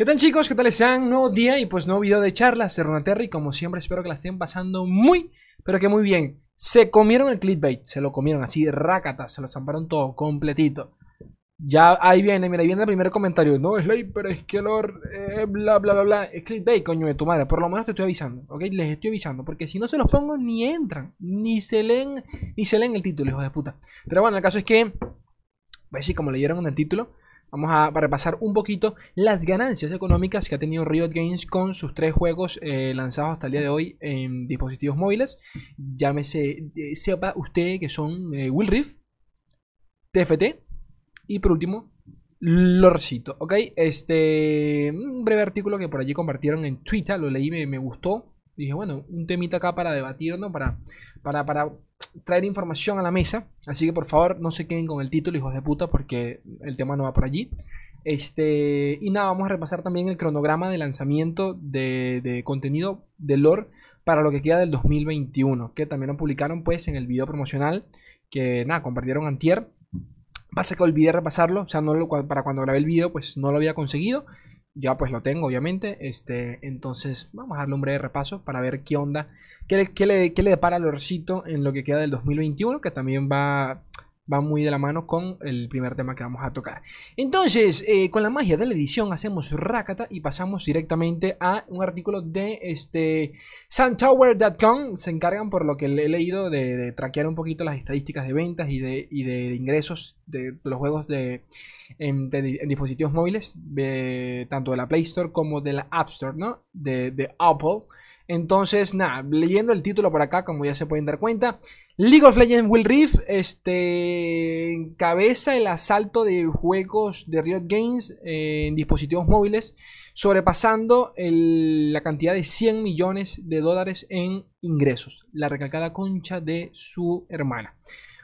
¿Qué tal chicos? ¿Qué tal están? Nuevo día y pues nuevo video de charlas de Runeterra y como siempre espero que la estén pasando muy, pero que muy bien. Se comieron el clickbait, se lo comieron así rácata, se lo zamparon todo, completito. Ya ahí viene, mira, ahí viene el primer comentario. No, Slay, pero es que Lord, eh, bla, bla, bla, bla. Es clickbait, coño de tu madre. Por lo menos te estoy avisando, ¿ok? Les estoy avisando. Porque si no se los pongo, ni entran. Ni se leen, ni se leen el título, hijos de puta. Pero bueno, el caso es que, pues sí, como leyeron en el título, Vamos a repasar un poquito las ganancias económicas que ha tenido Riot Games con sus tres juegos eh, lanzados hasta el día de hoy en dispositivos móviles. Llámese, eh, sepa usted que son eh, Will Rift, TFT y por último Lorcito, ¿ok? Este, un breve artículo que por allí compartieron en Twitter, lo leí, me, me gustó. Dije, bueno, un temita acá para debatir, ¿no? Para, para, para traer información a la mesa. Así que por favor no se queden con el título, hijos de puta, porque el tema no va por allí. Este, y nada, vamos a repasar también el cronograma de lanzamiento de, contenido de lore para lo que queda del 2021, que también lo publicaron pues en el video promocional que nada, compartieron antier. Pasa que olvidé repasarlo, o sea, no para cuando grabé el video pues no lo había conseguido ya pues lo tengo, obviamente. Este, entonces, vamos a darle un breve repaso para ver qué onda, qué, le, qué le depara al Lorcito en lo que queda del 2021, que también va va muy de la mano con el primer tema que vamos a tocar. Entonces, eh, con la magia de la edición hacemos rakata y pasamos directamente a un artículo de este suntower.com. Se encargan por lo que he leído de, traquear un poquito las estadísticas de ventas y de, de ingresos de los juegos de, en, dispositivos móviles, tanto de la Play Store como de la App Store, ¿no? De, de Apple. Entonces, nada, leyendo el título por acá, como ya se pueden dar cuenta, League of Legends Will Rift este, encabeza el asalto de juegos de Riot Games en dispositivos móviles, sobrepasando la cantidad de 100 millones de dólares en ingresos, la recalcada concha de su hermana.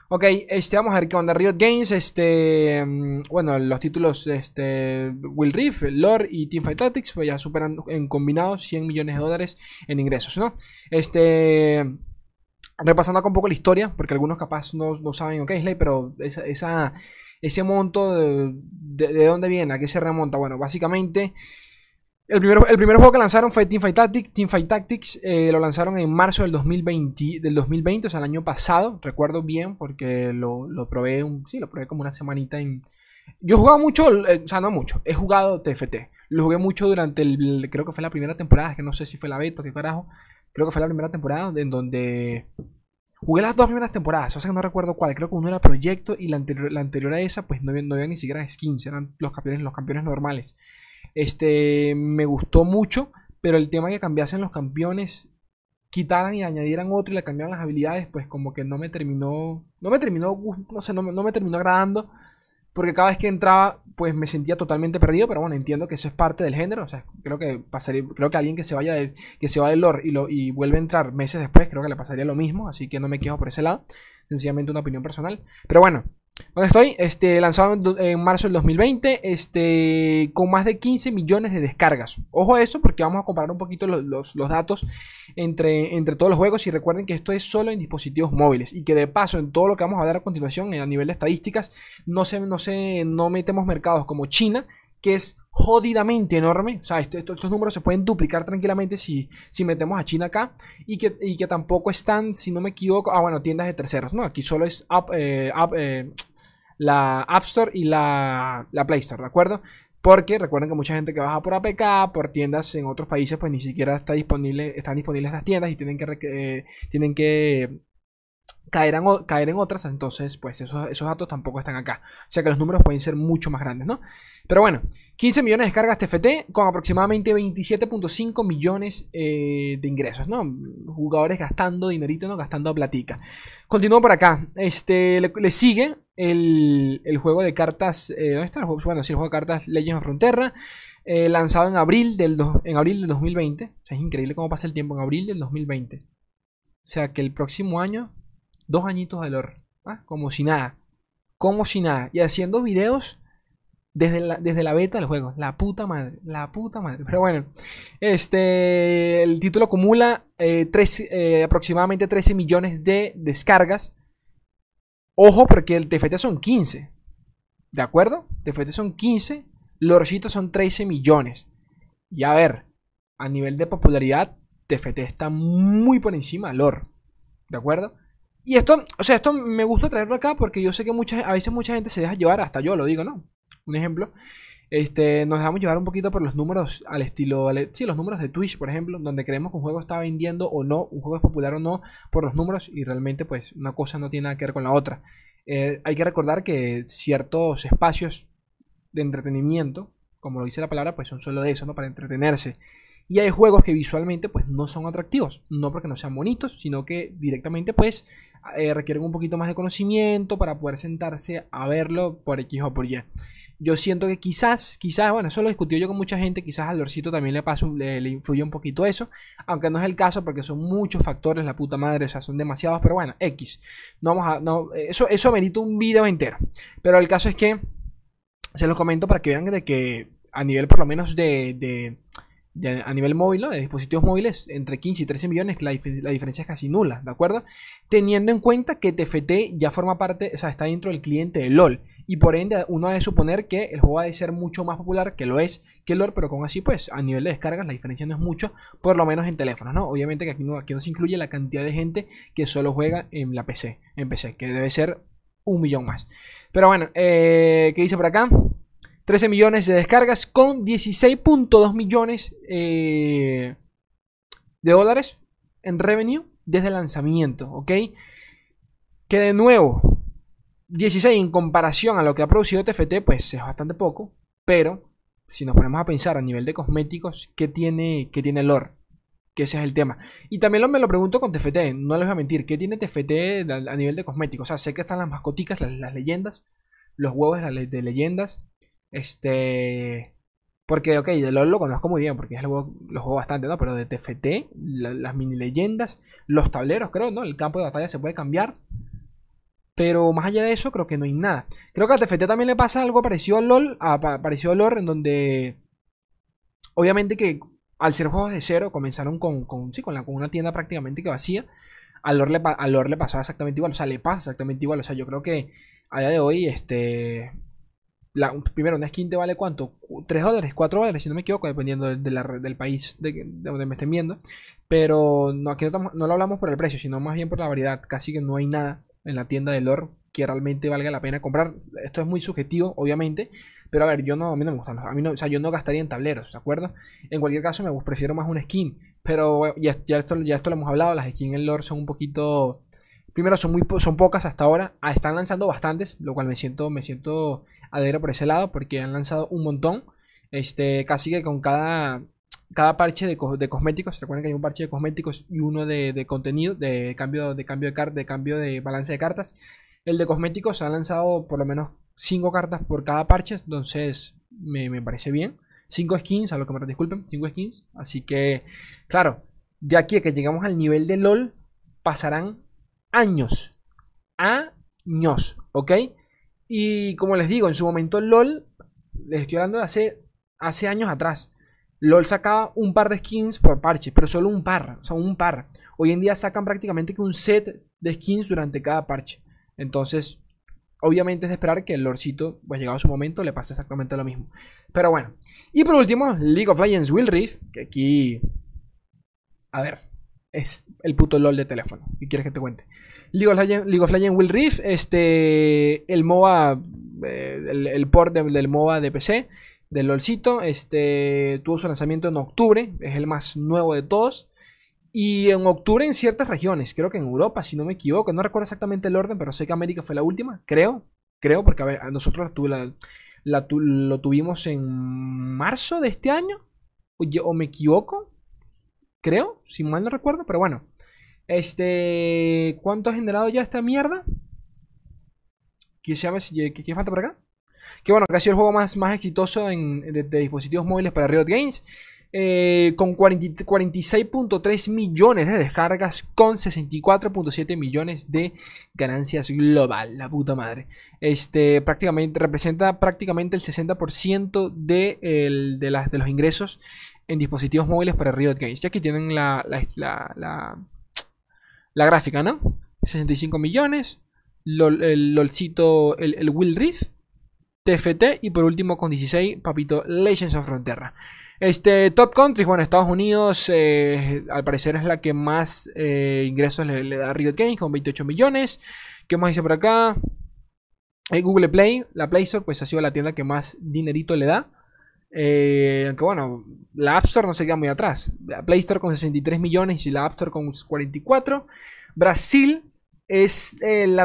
Ok, este, vamos a ver qué onda. Riot Games, este, mm, bueno, los títulos, este, Will Rift, Lore y Teamfight Tactics, pues ya superan en combinados 100 millones de dólares en ingresos, ¿no? Este, repasando acá un poco la historia, porque algunos capaz no, no saben, ok, Slay, pero esa, ese monto, de, de, dónde viene? ¿A qué se remonta? Bueno, básicamente... El primer, el primer, juego que lanzaron fue Teamfight Tactics. Teamfight Tactics eh, lo lanzaron en marzo del 2020, del 2020, o sea, el año pasado. Recuerdo bien porque lo, lo probé, un, sí, lo probé como una semanita en... Yo jugaba mucho, eh, o sea, no mucho, he jugado TFT. Lo jugué mucho durante el, creo que fue la primera temporada, que no sé si fue la beta, qué carajo. Creo que fue la primera temporada en donde jugué las dos primeras temporadas. O sea que no recuerdo cuál. Creo que uno era Proyecto y la anterior, la anterior a esa, pues no no había ni siquiera skins. Eran los campeones, los campeones normales. Este, me gustó mucho, pero el tema que cambiasen los campeones, quitaran y añadieran otro y le cambiaran las habilidades, pues como que no me terminó, no me terminó, no sé, no, no me terminó agradando. Porque cada vez que entraba, pues me sentía totalmente perdido. Pero bueno, entiendo que eso es parte del género. O sea, creo que pasaría, creo que alguien que se vaya de, que se va del lore y, lo, y vuelve a entrar meses después, creo que le pasaría lo mismo. Así que no me quejo por ese lado. Sencillamente una opinión personal. Pero bueno, ¿Dónde estoy? Este, lanzado en, marzo del 2020, este, con más de 15 millones de descargas. Ojo a eso porque vamos a comparar un poquito los, datos entre, entre todos los juegos y recuerden que esto es solo en dispositivos móviles y que de paso en todo lo que vamos a ver a continuación a nivel de estadísticas no, se, no, se, no metemos mercados como China que es jodidamente enorme. O sea, estos números se pueden duplicar tranquilamente si, si metemos a China acá. Y que, que, tampoco están, si no me equivoco, ah, bueno, tiendas de terceros. No, aquí solo es eh, eh, la App Store y la, Play Store, ¿de acuerdo? Porque recuerden que mucha gente que baja por APK, por tiendas en otros países, pues ni siquiera está disponible, están disponibles estas tiendas y tienen que, eh, tienen que caer en, otras, entonces pues esos, esos, datos tampoco están acá. O sea que los números pueden ser mucho más grandes, ¿no? Pero bueno, 15 millones de descargas TFT con aproximadamente 27.5 millones eh, de ingresos, ¿no? Jugadores gastando dinerito, ¿no? Gastando platica. Continúo por acá. Este, le, sigue el, juego de cartas, eh, ¿dónde está? Bueno, sí, el juego de cartas Legends of Frontera. Eh, lanzado en abril, del en abril del 2020. O sea, es increíble cómo pasa el tiempo en abril del 2020. O sea que el próximo año Dos añitos de lore. ¿ah? Como si nada. Como si nada. Y haciendo videos desde la, desde la beta del juego. La puta madre. La puta madre. Pero bueno. Este. El título acumula eh, eh, aproximadamente 13 millones de descargas. Ojo, porque el TFT son 15. ¿De acuerdo? TFT son 15. Lorcitos son 13 millones. Y a ver, a nivel de popularidad, TFT está muy por encima LOR. ¿De acuerdo? Y esto, o sea, esto me gusta traerlo acá porque yo sé que mucha, a veces mucha gente se deja llevar, hasta yo lo digo, ¿no? Un ejemplo. Este, nos dejamos llevar un poquito por los números al estilo, sí, los números de Twitch, por ejemplo, donde creemos que un juego está vendiendo o no, un juego es popular o no, por los números y realmente pues una cosa no tiene nada que ver con la otra. Eh, hay que recordar que ciertos espacios de entretenimiento, como lo dice la palabra, pues son solo de eso, ¿no? Para entretenerse. Y hay juegos que visualmente pues no son atractivos, no porque no sean bonitos, sino que directamente pues eh, requieren un poquito más de conocimiento para poder sentarse a verlo por X o por Y. Yo siento que quizás, quizás, bueno, eso lo discutió yo con mucha gente, quizás al Lorcito también le pasa, le, influye un poquito eso, aunque no es el caso porque son muchos factores, la puta madre, o sea, son demasiados, pero bueno, X. No vamos a, no, eso, eso merita un video entero. Pero el caso es que, se los comento para que vean de que a nivel por lo menos de, a nivel móvil, de dispositivos móviles, entre 15 y 13 millones, la, la, diferencia es casi nula, ¿de acuerdo? Teniendo en cuenta que TFT ya forma parte, o sea, está dentro del cliente de LOL. Y por ende, uno debe suponer que el juego ha de ser mucho más popular, que lo es, que LOL, pero con así, pues, a nivel de descargas, la diferencia no es mucho, por lo menos en teléfonos, ¿no? Obviamente que aquí no, aquí no se incluye la cantidad de gente que solo juega en la PC, en PC, que debe ser un millón más. Pero bueno, eh, ¿qué dice por acá? 13 millones de descargas con 16.2 millones eh, de dólares en revenue desde el lanzamiento, ¿ok? Que de nuevo, 16 en comparación a lo que ha producido TFT, pues es bastante poco. Pero si nos ponemos a pensar a nivel de cosméticos, ¿qué tiene, qué tiene lore? Que ese es el tema. Y también lo, me lo pregunto con TFT, no les voy a mentir. ¿Qué tiene TFT a, nivel de cosméticos? O sea, sé que están las mascoticas, las, leyendas, los huevos de, de, leyendas. Este. Porque, ok, de LOL lo conozco muy bien, porque es lo juego bastante, ¿no? Pero de TFT, las mini leyendas, los tableros, creo, ¿no? El campo de batalla se puede cambiar. Pero más allá de eso, creo que no hay nada. Creo que a TFT también le pasa algo parecido al LOL, a, parecido al LOL, en donde. Obviamente que al ser juegos de cero, comenzaron con, con, sí, con, la, con una tienda prácticamente que vacía. Al LOL, le, al LOL le pasaba exactamente igual, o sea, le pasa exactamente igual. O sea, yo creo que a día de hoy, este. La, primero, una skin te vale cuánto? 3 dólares, 4 dólares, si no me equivoco, dependiendo de, del país de, de, donde me estén viendo. Pero no, aquí no, no, lo hablamos por el precio, sino más bien por la variedad. Casi que no hay nada en la tienda de lore que realmente valga la pena comprar. Esto es muy subjetivo, obviamente. Pero a ver, yo no, a mí no me gustan. A mí no, o sea, yo no gastaría en tableros, ¿de acuerdo? En cualquier caso, me prefiero más una skin. Pero ya, ya, esto, ya esto lo hemos hablado. Las skins en lore son un poquito. Primero, son, muy, son pocas hasta ahora. Ah, están lanzando bastantes, lo cual me siento, me siento adhero por ese lado. Porque han lanzado un montón. Este, casi que con cada cada parche de, de, cosméticos, recuerden que hay un parche de cosméticos y uno de, contenido, de cambio de cambio de, de cambio de balance de cartas. El de cosméticos ha lanzado por lo menos 5 cartas por cada parche, entonces me, parece bien. 5 skins, a lo que me disculpen, 5 skins. Así que, claro, de aquí a que llegamos al nivel de LOL, pasarán años. Años, ¿ok? Y como les digo, en su momento LOL, les estoy hablando de hace, hace años atrás. LOL sacaba un par de skins por parche, pero solo un par, o sea, un par. Hoy en día sacan prácticamente que un set de skins durante cada parche. Entonces, obviamente es de esperar que el lorcito, pues llegado su momento, le pase exactamente lo mismo. Pero bueno. Y por último, League of Legends Will Rift, que aquí... A ver, es el puto LOL de teléfono. ¿Qué quieres que te cuente? League of Legends, League of Will Rift, este... El MOBA... Eh, el, port del MOBA de PC del LOLcito. Este tuvo su lanzamiento en octubre, es el más nuevo de todos. Y en octubre en ciertas regiones, creo que en Europa, si no me equivoco, no recuerdo exactamente el orden, pero sé que América fue la última, creo, creo, porque a ver, nosotros lo tuvimos en marzo de este año, o, o, me equivoco, creo, si mal no recuerdo, pero bueno. Este, ¿cuánto ha generado ya esta mierda? ¿Qué, se llama, ¿Qué falta por acá? Que bueno, que ha sido el juego más, más exitoso en, de, dispositivos móviles para Riot Games. Eh, con 46.3 millones de descargas con 64.7 millones de ganancias global, la puta madre. Este prácticamente representa prácticamente el 60% de, el, de, las, de los ingresos en dispositivos móviles para Riot Games. Ya que tienen la, la, la, gráfica, ¿no? 65 millones. el LOLcito, el, el Will Rift TFT y por último con 16, papito, Legends of Frontera. Este, Top Countries, bueno, Estados Unidos eh, al parecer es la que más eh, ingresos le, da a Riot Games con 28 millones. ¿Qué más dice por acá? Eh, Google Play, la Play Store, pues ha sido la tienda que más dinerito le da. Aunque bueno, la App Store no se queda muy atrás. La Play Store con 63 millones y la App Store con 44. Brasil es el,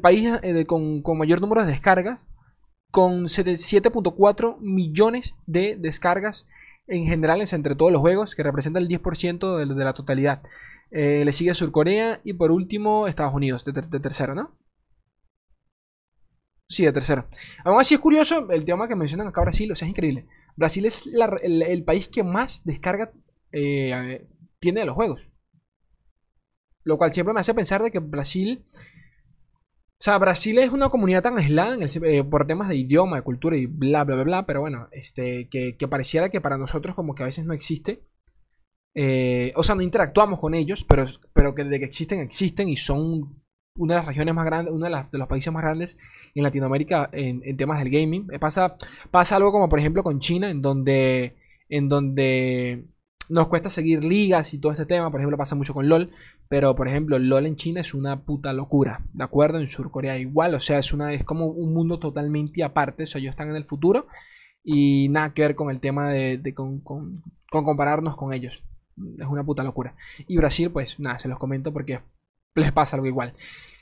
país con, con mayor número de descargas con 7.4 millones de descargas en general entre todos los juegos, que representa el 10% de, la totalidad. Eh, le sigue Surcorea y por último Estados Unidos, de, tercero, ¿no? Sí, de tercero. Aún así es curioso el tema que mencionan acá Brasil, o sea, es increíble. Brasil es el, país que más descarga eh, tiene de los juegos. Lo cual siempre me hace pensar de que Brasil o sea, Brasil es una comunidad tan aislada eh, por temas de idioma, de cultura y bla, bla, bla, bla, pero bueno, este, que, pareciera que para nosotros como que a veces no existe. Eh, o sea, no interactuamos con ellos, pero, pero que de que existen, existen y son una de las regiones más grandes, uno de, los países más grandes en Latinoamérica en, temas del gaming. Eh, pasa, pasa algo como por ejemplo con China, en donde, en donde nos cuesta seguir ligas y todo este tema. Por ejemplo, pasa mucho con LOL. Pero, por ejemplo, LOL en China es una puta locura. ¿De acuerdo? En Surcorea igual. O sea, es, una, es como un mundo totalmente aparte. O sea, ellos están en el futuro. Y nada que ver con el tema de, con, compararnos con ellos. Es una puta locura. Y Brasil, pues nada, se los comento porque les pasa algo igual.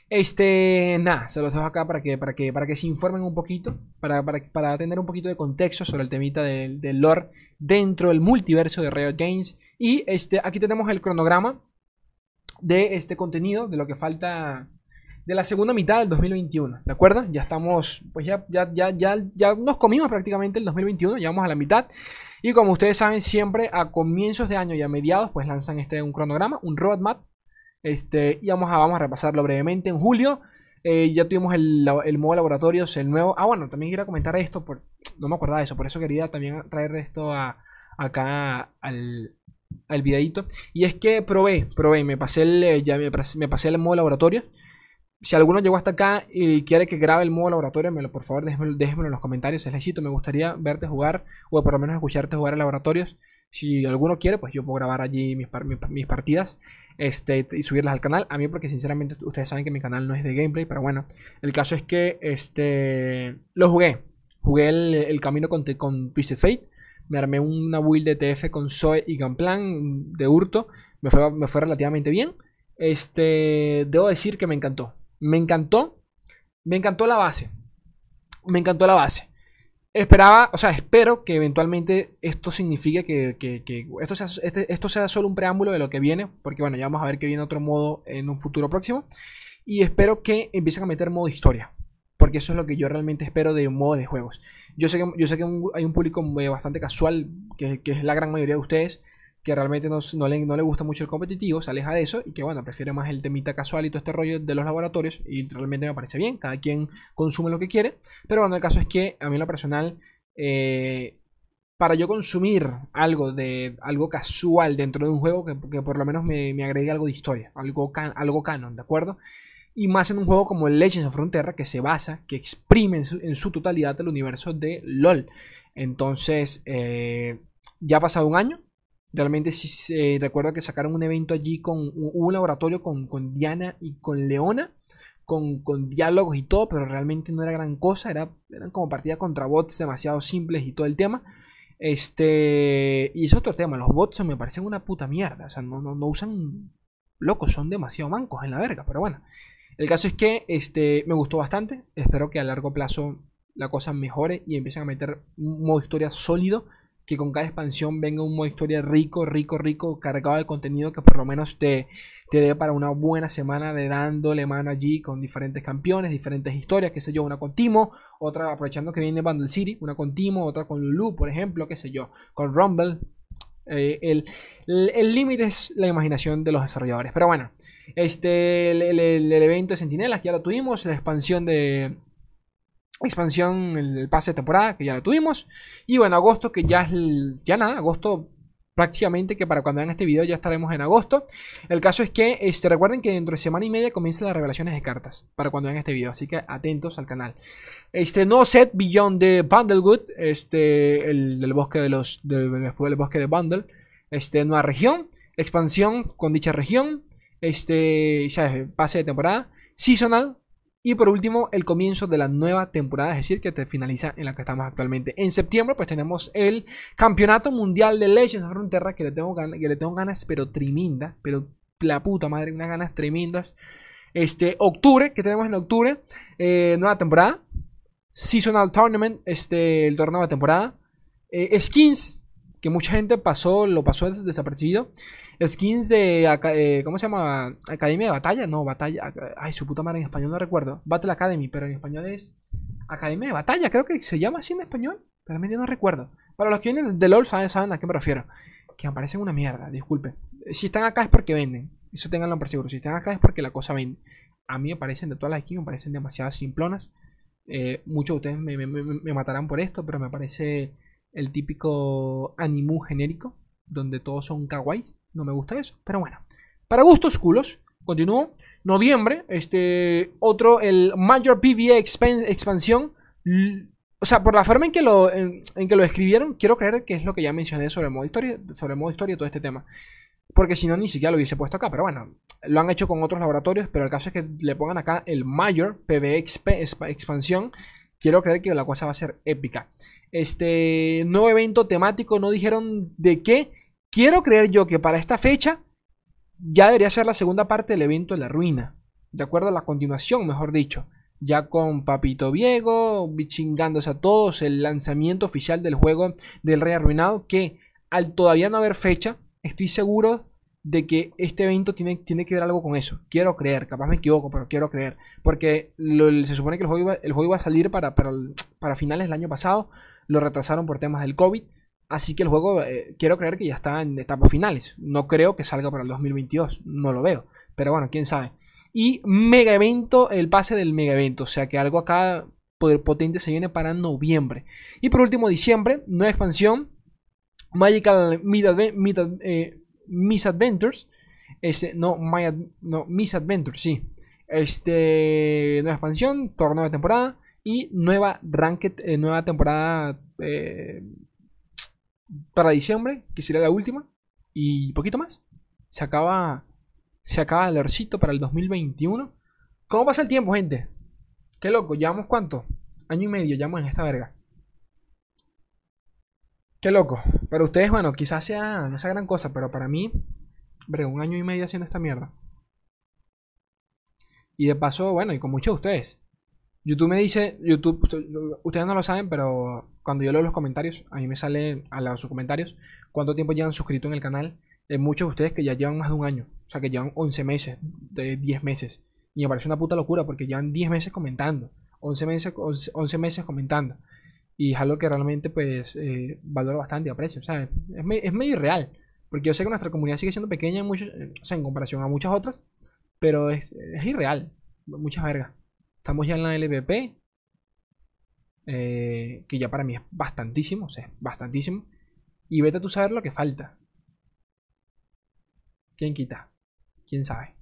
Este, nada, se los dejo acá para que, para que, para que se informen un poquito, para, para, tener un poquito de contexto sobre el temita del, del lore dentro del multiverso de Riot Games. Y este, aquí tenemos el cronograma de este contenido, de lo que falta de la segunda mitad del 2021, ¿de acuerdo? Ya estamos, pues ya, ya, ya, ya, ya nos comimos prácticamente el 2021, ya vamos a la mitad. Y como ustedes saben, siempre a comienzos de año y a mediados, pues lanzan este un cronograma, un roadmap. Este, y vamos a, vamos a repasarlo brevemente. En julio eh, ya tuvimos el, el modo laboratorios, el nuevo. Ah, bueno, también quería comentar esto, por, no me acordaba de eso, por eso quería también traer esto a, acá al, al videito. Y es que probé, probé, me pasé el, eh, ya me, pasé el modo laboratorio. Si alguno llegó hasta acá y quiere que grabe el modo laboratorio, me lo, por favor déjenmelo, en los comentarios. Es me gustaría verte jugar o por lo menos escucharte jugar en laboratorios. Si alguno quiere, pues yo puedo grabar allí mis, mis, partidas este, y subirlas al canal. A mí porque sinceramente ustedes saben que mi canal no es de gameplay, pero bueno, el caso es que este, lo jugué. Jugué el, camino con, con Twisted Fate. Me armé una build de TF con Zoe y Gunplan de hurto. Me fue, me fue relativamente bien. Este, debo decir que me encantó. Me encantó. Me encantó la base. Me encantó la base. Esperaba, o sea, espero que eventualmente esto signifique que, esto, sea, este, esto sea solo un preámbulo de lo que viene. Porque bueno, ya vamos a ver que viene otro modo en un futuro próximo. Y espero que empiecen a meter modo historia. Porque eso es lo que yo realmente espero de un modo de juegos. Yo sé que, yo sé que hay un público bastante casual, que, es la gran mayoría de ustedes, que realmente no, le, gusta mucho el competitivo, se aleja de eso y que bueno, prefiere más el temita casual y todo este rollo de los laboratorios y realmente me parece bien, cada quien consume lo que quiere, pero bueno, el caso es que a mí en lo personal, eh, para yo consumir algo de algo casual dentro de un juego que, por lo menos me, agregue algo de historia, algo, algo canon, ¿de acuerdo? Y más en un juego como Legends of Frontera que se basa, que exprime en su, totalidad el universo de LOL. Entonces, eh, ya ha pasado un año. Realmente sí recuerdo que sacaron un evento allí con un laboratorio con, Diana y con Leona. Con, diálogos y todo, pero realmente no era gran cosa. Era, eran como partidas contra bots demasiado simples y todo el tema. Este. Y es otro tema. Los bots me parecen una puta mierda. O sea, no, no, no usan. Locos, son demasiado mancos en la verga. Pero bueno. El caso es que este, me gustó bastante. Espero que a largo plazo la cosa mejore y empiecen a meter un modo historia sólido. Que con cada expansión venga un modo historia rico, rico, rico, cargado de contenido que por lo menos te, te dé para una buena semana de dándole mano allí con diferentes campeones, diferentes historias, qué sé yo, una con Timo, otra aprovechando que viene Bundle City, una con Timo, otra con Lulu, por ejemplo, qué sé yo, con Rumble, eh, el límite es la imaginación de los desarrolladores. Pero bueno, este, el, evento de Sentinelas ya lo tuvimos. La expansión de. Expansión, el, pase de temporada que ya lo tuvimos. Y bueno, agosto que ya es. Ya nada, agosto prácticamente que para cuando vean este video ya estaremos en agosto. El caso es que este, recuerden que dentro de semana y media comienzan las revelaciones de cartas para cuando vean este video, así que atentos al canal. Este nuevo set Beyond de Bundlewood, este el del bosque de los después del bosque de Bundle, este nueva región, expansión con dicha región, este ya pase de temporada, seasonal y por último, el comienzo de la nueva temporada, es decir, que te finaliza en la que estamos actualmente. En septiembre, pues tenemos el Campeonato Mundial de Legends of Runeterra, que le tengo ganas, que le tengo ganas, pero tremendas, pero la puta madre, unas ganas tremendas. Este, octubre, que tenemos en octubre, eh, nueva temporada. Seasonal Tournament, este, el torneo de temporada. Eh, skins, que mucha gente pasó, lo pasó desapercibido. Skins de. Eh, ¿Cómo se llama? Academia de Batalla. No, Batalla. Ay, su puta madre en español no recuerdo. Battle Academy, pero en español es. Academia de Batalla, creo que se llama así en español. Realmente no recuerdo. Para los que vienen de LOL saben, saben a qué me refiero. Que me parecen una mierda, disculpe. Si están acá es porque venden. Eso tenganlo por seguro. Si están acá es porque la cosa vende. A mí me parecen de todas las skins, me parecen demasiado simplonas. Eh, muchos de ustedes me, matarán por esto, pero me parece el típico animu genérico donde todos son kawaiis. No me gusta eso, pero bueno. Para gustos culos, continúo. Noviembre, este otro, el Major PvE expansión. O sea, por la forma en que, lo, en, que lo escribieron, quiero creer que es lo que ya mencioné sobre el modo historia, sobre el modo historia y todo este tema. Porque si no, ni siquiera lo hubiese puesto acá. Pero bueno, lo han hecho con otros laboratorios. Pero el caso es que le pongan acá el Major PvE expansión. Quiero creer que la cosa va a ser épica. Este nuevo evento temático, no dijeron de qué. Quiero creer yo que para esta fecha ya debería ser la segunda parte del evento de la ruina. De acuerdo a la continuación, mejor dicho. Ya con Papito Viego, bichingándose a todos, el lanzamiento oficial del juego del Rey Arruinado. Que al todavía no haber fecha, estoy seguro de que este evento tiene, tiene que ver algo con eso. Quiero creer, capaz me equivoco, pero quiero creer. Porque se supone que el juego iba, el juego a salir para, para, finales del año pasado. Lo retrasaron por temas del COVID. Así que el juego, eh, quiero creer que ya está en etapas finales. No creo que salga para el 2022. No lo veo. Pero bueno, quién sabe. Y mega evento, el pase del mega evento. O sea que algo acá potente se viene para noviembre. Y por último, diciembre, nueva expansión. Magical Mid, eh, Misadventures. Este, no, My, no, Misadventures, sí. Este, nueva expansión, torneo de temporada y nueva Ranked, eh, nueva temporada eh, para diciembre, que sería la última. Y poquito más. Se acaba, se acaba el arcito para el 2021. ¿Cómo pasa el tiempo, gente? Qué loco, llevamos cuánto? Año y medio, llevamos en esta verga. Qué loco. Pero ustedes, bueno, quizás sea, no sea gran cosa, pero para mí, un año y medio haciendo esta mierda. Y de paso, bueno, y con muchos de ustedes. YouTube me dice, YouTube, ustedes no lo saben, pero cuando yo leo los comentarios, a mí me sale a los comentarios cuánto tiempo llevan suscrito en el canal. Hay muchos de ustedes que ya llevan más de un año, o sea, que llevan 11 meses, de 10 meses. Y me parece una puta locura porque llevan 10 meses comentando, 11 meses, 11 meses comentando. Y es algo que realmente pues eh, valoro bastante y aprecio. O sea, es, es, medio irreal. Porque yo sé que nuestra comunidad sigue siendo pequeña en, muchos, o sea, en comparación a muchas otras. Pero es, es irreal. Muchas vergas. Estamos ya en la LVP. Eh, que ya para mí es bastantísimo. O sea, bastantísimo. Y vete a tú saber lo que falta. ¿Quién quita? ¿Quién sabe?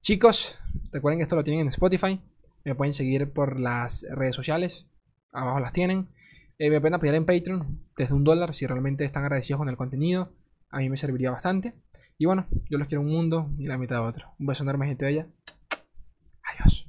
Chicos, recuerden que esto lo tienen en Spotify. Me pueden seguir por las redes sociales abajo las tienen. Eh, me pueden apoyar en Patreon desde un dólar si realmente están agradecidos con el contenido. A mí me serviría bastante. Y bueno, yo los quiero un mundo y la mitad de otro. Un beso enorme, gente bella. Adiós.